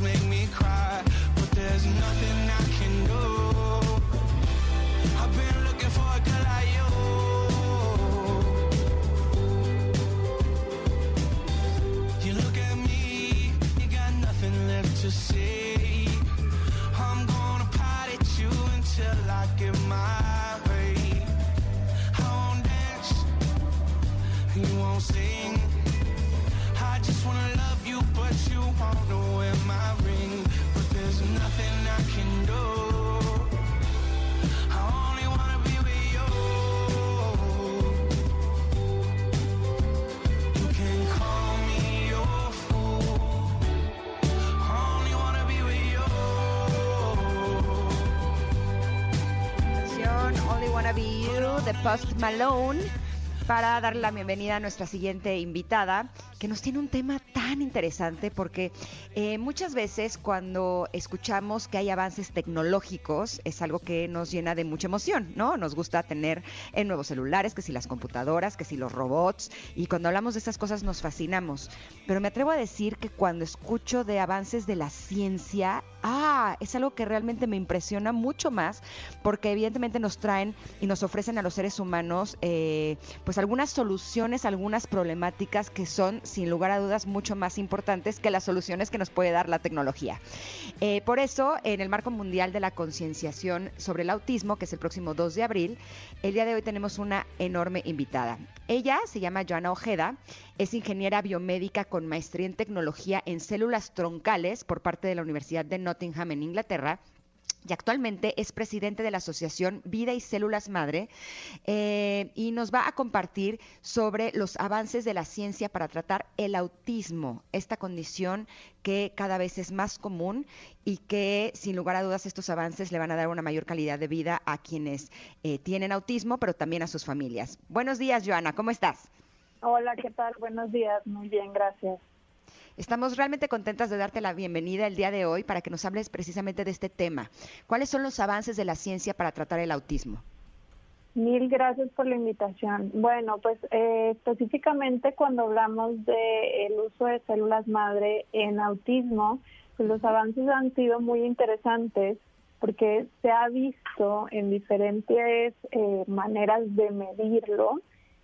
make me cry, but there's nothing Post Malone para darle la bienvenida a nuestra siguiente invitada, que nos tiene un tema tan interesante porque eh, muchas veces cuando escuchamos que hay avances tecnológicos es algo que nos llena de mucha emoción, ¿no? Nos gusta tener en nuevos celulares, que si las computadoras, que si los robots, y cuando hablamos de estas cosas nos fascinamos. Pero me atrevo a decir que cuando escucho de avances de la ciencia, ah, es algo que realmente me impresiona mucho más porque evidentemente nos traen y nos ofrecen a los seres humanos eh, pues algunas soluciones, algunas problemáticas que son sin lugar a dudas mucho más importantes que las soluciones que nos puede dar la tecnología. Eh, por eso, en el marco mundial de la concienciación sobre el autismo, que es el próximo 2 de abril, el día de hoy tenemos una enorme invitada. Ella se llama Joana Ojeda, es ingeniera biomédica con maestría en tecnología en células troncales por parte de la Universidad de Nottingham en Inglaterra y actualmente es presidente de la Asociación Vida y Células Madre eh, y nos va a compartir sobre los avances de la ciencia para tratar el autismo, esta condición que cada vez es más común y que sin lugar a dudas estos avances le van a dar una mayor calidad de vida a quienes eh, tienen autismo, pero también a sus familias. Buenos días, Joana, ¿cómo estás? Hola, ¿qué tal? Buenos días, muy bien, gracias. Estamos realmente contentas de darte la bienvenida el día de hoy para que nos hables precisamente de este tema. ¿Cuáles son los avances de la ciencia para tratar el autismo? Mil gracias por la invitación. Bueno, pues eh, específicamente cuando hablamos del uso de células madre en autismo, pues los avances han sido muy interesantes porque se ha visto en diferentes eh, maneras de medirlo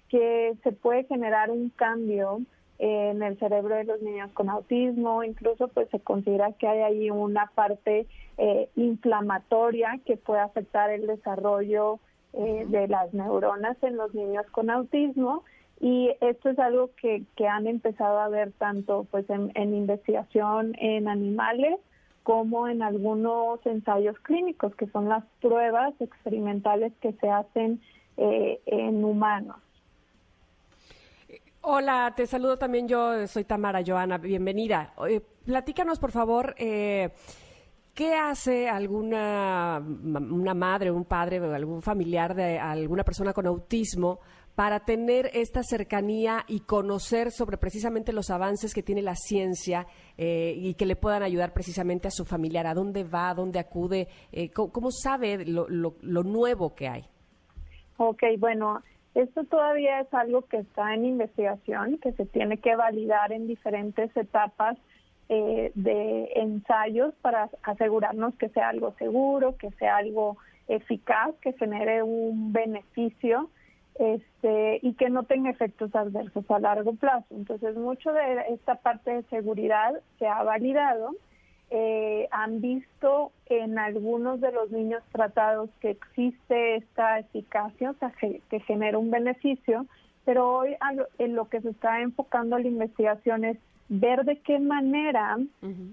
que se puede generar un cambio en el cerebro de los niños con autismo, incluso pues se considera que hay ahí una parte eh, inflamatoria que puede afectar el desarrollo eh, de las neuronas en los niños con autismo y esto es algo que, que han empezado a ver tanto pues en, investigación en animales como en algunos ensayos clínicos que son las pruebas experimentales que se hacen eh, en humanos. Hola, te saludo también yo, soy Tamara Joana, bienvenida. platícanos, por favor, eh, ¿qué hace alguna una madre, un padre o algún familiar de alguna persona con autismo para tener esta cercanía y conocer sobre precisamente los avances que tiene la ciencia eh, y que le puedan ayudar precisamente a su familiar? ¿A dónde va? ¿A dónde acude? Eh, ¿cómo, sabe lo, lo nuevo que hay? Ok, bueno, esto todavía es algo que está en investigación, que se tiene que validar en diferentes etapas eh, de ensayos para asegurarnos que sea algo seguro, que sea algo eficaz, que genere un beneficio este, y que no tenga efectos adversos a largo plazo. Entonces, mucho de esta parte de seguridad se ha validado eh, han visto en algunos de los niños tratados que existe esta eficacia, o sea, que, genera un beneficio, pero hoy en lo que se está enfocando la investigación es ver de qué manera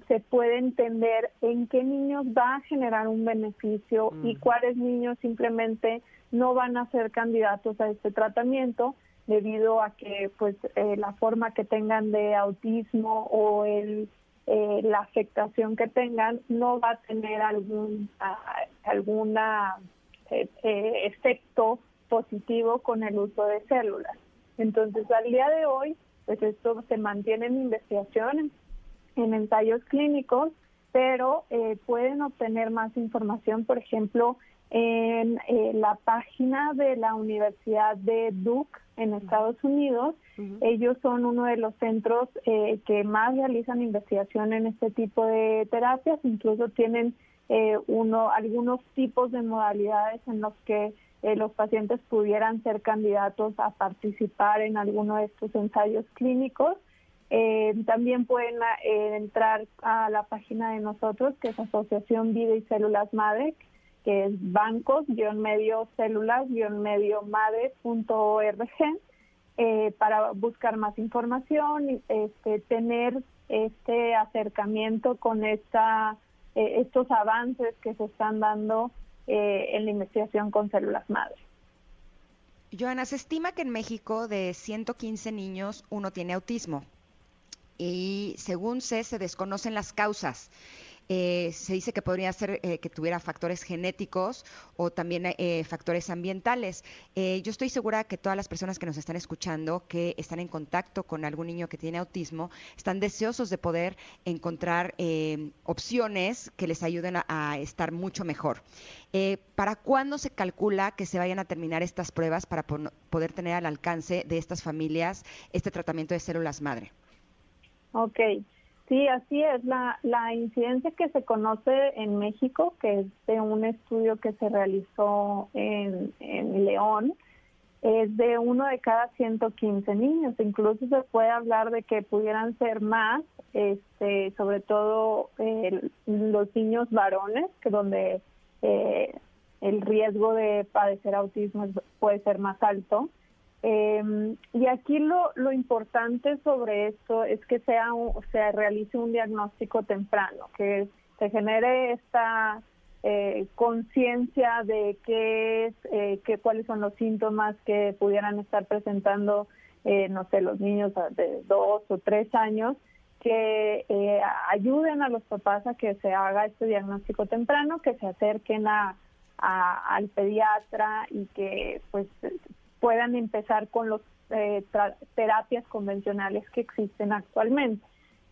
se puede entender en qué niños va a generar un beneficio y cuáles niños simplemente no van a ser candidatos a este tratamiento debido a que pues eh, la forma que tengan de autismo o el eh, la afectación que tengan no va a tener algún alguna eh, efecto positivo con el uso de células. Entonces, al día de hoy, pues esto se mantiene en investigación, en, ensayos clínicos, pero eh, pueden obtener más información, por ejemplo, en eh, la página de la Universidad de Duke en Estados Unidos. Ellos son uno de los centros eh, que más realizan investigación en este tipo de terapias, incluso tienen uno algunos tipos de modalidades en los que eh, los pacientes pudieran ser candidatos a participar en alguno de estos ensayos clínicos. Eh, también pueden eh, entrar a la página de nosotros, que es Asociación Vida y Células Madre, que es bancos-medio células-medio madre.org, para buscar más información este, tener este acercamiento con esta, estos avances que se están dando eh, en la investigación con células madre. Joana, se estima que en México de 115 niños uno tiene autismo y según se, se desconocen las causas. Eh, se dice que podría ser eh, que tuviera factores genéticos o también eh, factores ambientales. yo estoy segura que todas las personas que nos están escuchando, que están en contacto con algún niño que tiene autismo, están deseosos de poder encontrar opciones que les ayuden a, estar mucho mejor. ¿Para cuándo se calcula que se vayan a terminar estas pruebas para poder tener al alcance de estas familias este tratamiento de células madre? Ok. Sí, así es. La, la incidencia que se conoce en México, que es de un estudio que se realizó en, en León, es de uno de cada 115 niños. Incluso se puede hablar de que pudieran ser más, este, sobre todo eh, los niños varones, que donde eh, el riesgo de padecer autismo puede ser más alto. Eh, y aquí lo, lo importante sobre esto es que sea se realice un diagnóstico temprano, que se genere esta eh, conciencia de qué es, eh, que, cuáles son los síntomas que pudieran estar presentando, eh, no sé, los niños de dos o tres años, que eh, ayuden a los papás a que se haga este diagnóstico temprano, que se acerquen a, al pediatra y que pues puedan empezar con las eh, terapias convencionales que existen actualmente.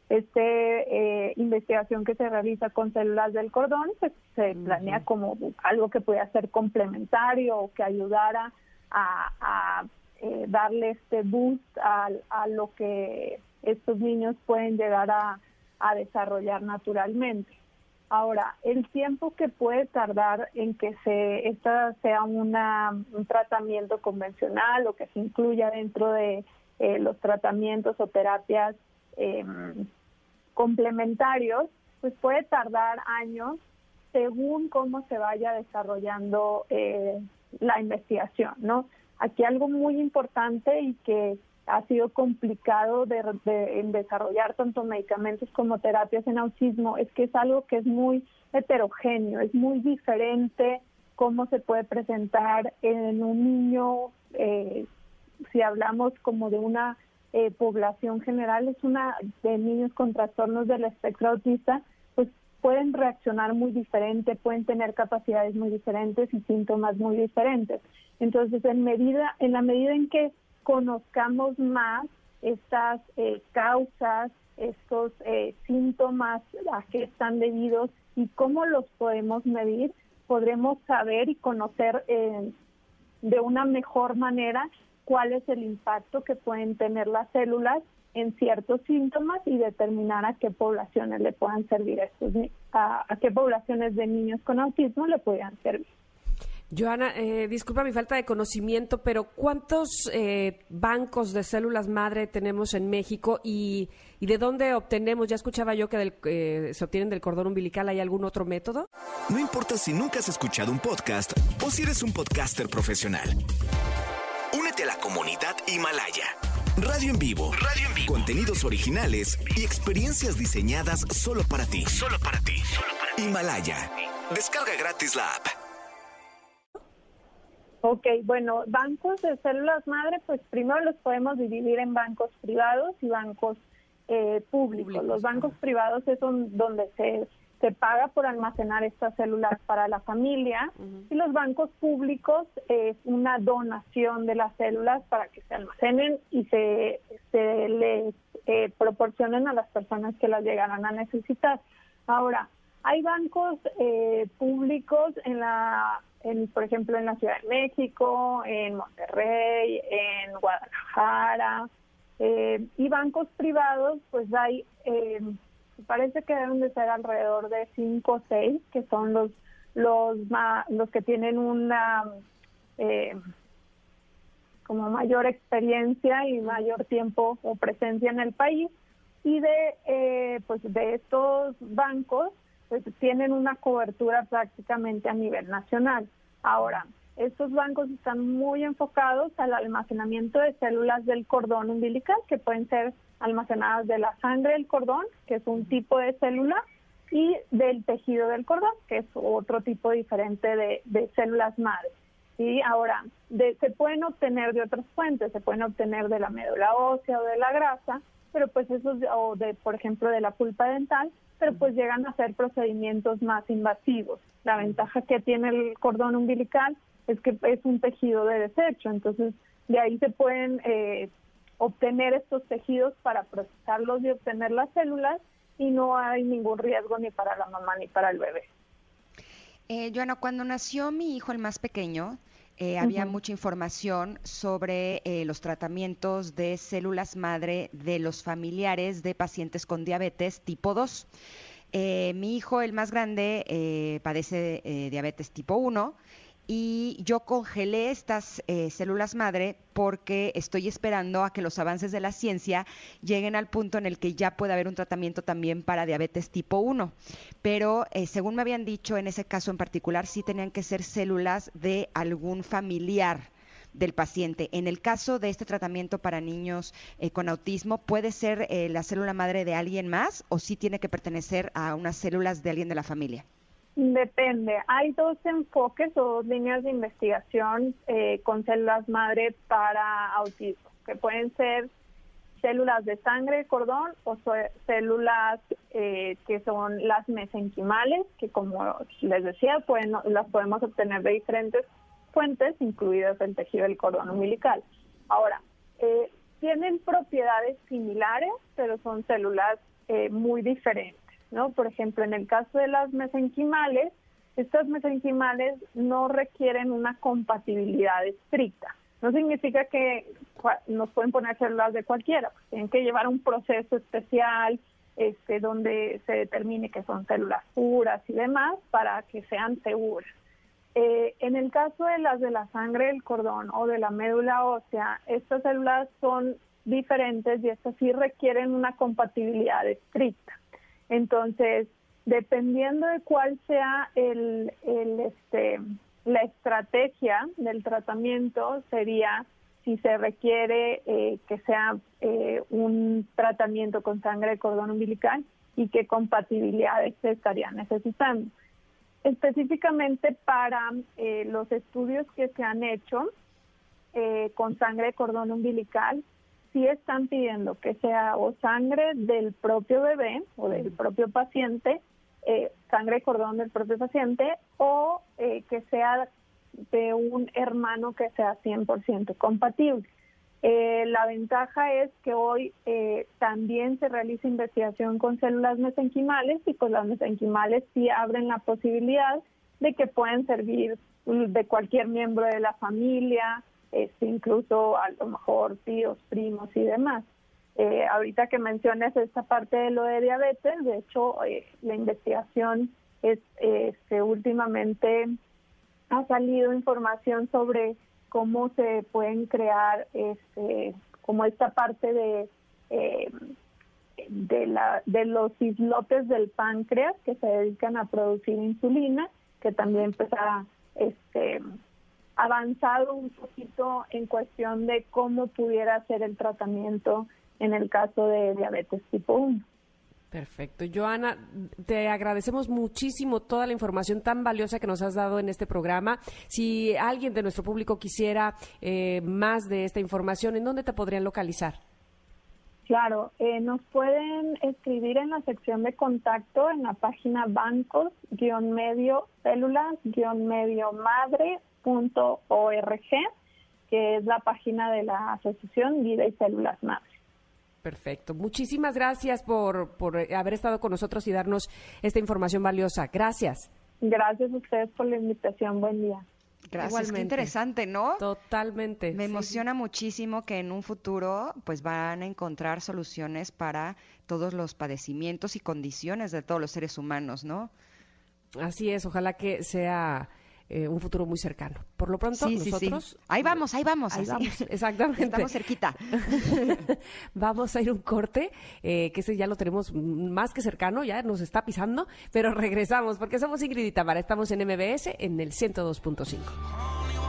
Esta eh, investigación que se realiza con células del cordón pues, se planea como algo que pueda ser complementario o que ayudara a, eh, darle este boost a, a, lo que estos niños pueden llegar a desarrollar naturalmente. Ahora, el tiempo que puede tardar en que se esta sea una, un tratamiento convencional o que se incluya dentro de eh, los tratamientos o terapias em, complementarios, pues puede tardar años según cómo se vaya desarrollando eh, la investigación, ¿no? Aquí algo muy importante y que ha sido complicado de, en desarrollar tanto medicamentos como terapias en autismo es que es algo que es muy heterogéneo, es muy diferente cómo se puede presentar en un niño, eh, si hablamos como de una eh, población general, es una de niños con trastornos del espectro autista, pues pueden reaccionar muy diferente, pueden tener capacidades muy diferentes y síntomas muy diferentes. Entonces, en medida, en la medida en que conozcamos más estas eh, causas, estos eh, síntomas a qué están debidos y cómo los podemos medir, podremos saber y conocer eh, de una mejor manera cuál es el impacto que pueden tener las células en ciertos síntomas y determinar a qué poblaciones le puedan servir estos, a, a qué poblaciones de niños con autismo le puedan servir. Joana, eh, disculpa mi falta de conocimiento, pero ¿cuántos eh, bancos de células madre tenemos en México y, de dónde obtenemos? Ya escuchaba yo que eh, se obtienen del cordón umbilical. ¿Hay algún otro método? No importa si nunca has escuchado un podcast o si eres un podcaster profesional. Únete a la comunidad Himalaya. Radio en vivo. Radio en vivo. Contenidos originales y experiencias diseñadas solo para ti. Solo para ti. Himalaya. Descarga gratis la app. Ok, bueno, bancos de células madre, pues primero los podemos dividir en bancos privados y bancos eh, públicos. Los bancos privados es donde se, se paga por almacenar estas células para la familia y los bancos públicos es una donación de las células para que se almacenen y se, se les eh, proporcionen a las personas que las llegarán a necesitar. Ahora, hay bancos eh, públicos en la, en, por ejemplo, en la Ciudad de México, en Monterrey, en Guadalajara, eh, y bancos privados, pues hay, eh, parece que deben de ser alrededor de cinco o seis, que son los los los que tienen una eh, como mayor experiencia y mayor tiempo o presencia en el país. Y de pues de estos bancos pues tienen una cobertura prácticamente a nivel nacional. Ahora, estos bancos están muy enfocados al almacenamiento de células del cordón umbilical, que pueden ser almacenadas de la sangre del cordón, que es un tipo de célula, y del tejido del cordón, que es otro tipo diferente de, células madre. Y ahora, se pueden obtener de otras fuentes, se pueden obtener de la médula ósea o de la grasa, pero pues eso, o de, por ejemplo, de la pulpa dental, pero pues llegan a ser procedimientos más invasivos. La ventaja que tiene el cordón umbilical es que es un tejido de desecho, entonces de ahí se pueden eh, obtener estos tejidos para procesarlos y obtener las células y no hay ningún riesgo ni para la mamá ni para el bebé. Eh, Joana, cuando nació mi hijo el más pequeño, eh, había mucha información sobre eh, los tratamientos de células madre de los familiares de pacientes con diabetes tipo 2. mi hijo, el más grande, padece diabetes tipo 1 y yo congelé estas eh, células madre porque estoy esperando a que los avances de la ciencia lleguen al punto en el que ya pueda haber un tratamiento también para diabetes tipo 1. Pero eh, según me habían dicho, en ese caso en particular sí tenían que ser células de algún familiar del paciente. En el caso de este tratamiento para niños eh, con autismo, ¿puede ser la célula madre de alguien más o sí tiene que pertenecer a unas células de alguien de la familia? Depende. Hay dos enfoques o dos líneas de investigación eh, con células madre para autismo, que pueden ser células de sangre cordón o células eh, que son las mesenquimales, que como les decía, pueden, las podemos obtener de diferentes fuentes, incluidas el tejido del cordón umbilical. Ahora, eh, tienen propiedades similares, pero son células muy diferentes. ¿No? Por ejemplo, en el caso de las mesenquimales, estas mesenquimales no requieren una compatibilidad estricta. No significa que nos pueden poner células de cualquiera, pues tienen que llevar un proceso especial este, donde se determine que son células puras y demás para que sean seguras. Eh, en el caso de las de la sangre del cordón o de la médula ósea, estas células son diferentes y estas sí requieren una compatibilidad estricta. Entonces, dependiendo de cuál sea el, este, la estrategia del tratamiento, sería si se requiere eh, que sea eh, un tratamiento con sangre de cordón umbilical y qué compatibilidades se estarían necesitando. Específicamente para eh, los estudios que se han hecho con sangre de cordón umbilical, sí están pidiendo que sea o sangre del propio bebé o del propio paciente, eh, sangre cordón del propio paciente, o eh, que sea de un hermano que sea 100% compatible. Eh, la ventaja es que hoy también se realiza investigación con células mesenquimales y pues las mesenquimales sí abren la posibilidad de que pueden servir de cualquier miembro de la familia, este, incluso a lo mejor tíos, primos y demás. Eh, ahorita que mencionas esta parte de lo de diabetes, de hecho, eh, la investigación es este, últimamente ha salido información sobre cómo se pueden crear este, como esta parte de eh, de, la, de los islotes del páncreas que se dedican a producir insulina, que también pues, este, avanzado un poquito en cuestión de cómo pudiera ser el tratamiento en el caso de diabetes tipo 1. Perfecto. Joana, te agradecemos muchísimo toda la información tan valiosa que nos has dado en este programa. Si alguien de nuestro público quisiera eh, más de esta información, ¿en dónde te podrían localizar? Claro, eh, nos pueden escribir en la sección de contacto en la página bancos-medio células-medio madre.org, que es la página de la Asociación Vida y Células Madre. Perfecto. Muchísimas gracias por, por haber estado con nosotros y darnos esta información valiosa. Gracias. Gracias a ustedes por la invitación. Buen día. Gracias, qué interesante, ¿no? Totalmente. Me emociona muchísimo que en un futuro pues van a encontrar soluciones para todos los padecimientos y condiciones de todos los seres humanos, ¿no? Así es, ojalá que sea eh, un futuro muy cercano. Por lo pronto, nosotros... Ahí vamos, ahí vamos. Ahí vamos, exactamente. Estamos cerquita. vamos a ir un corte, eh, que ese ya lo tenemos más que cercano, ya nos está pisando, pero regresamos, porque somos Ingrid y Tamara, estamos en MBS en el 102.5.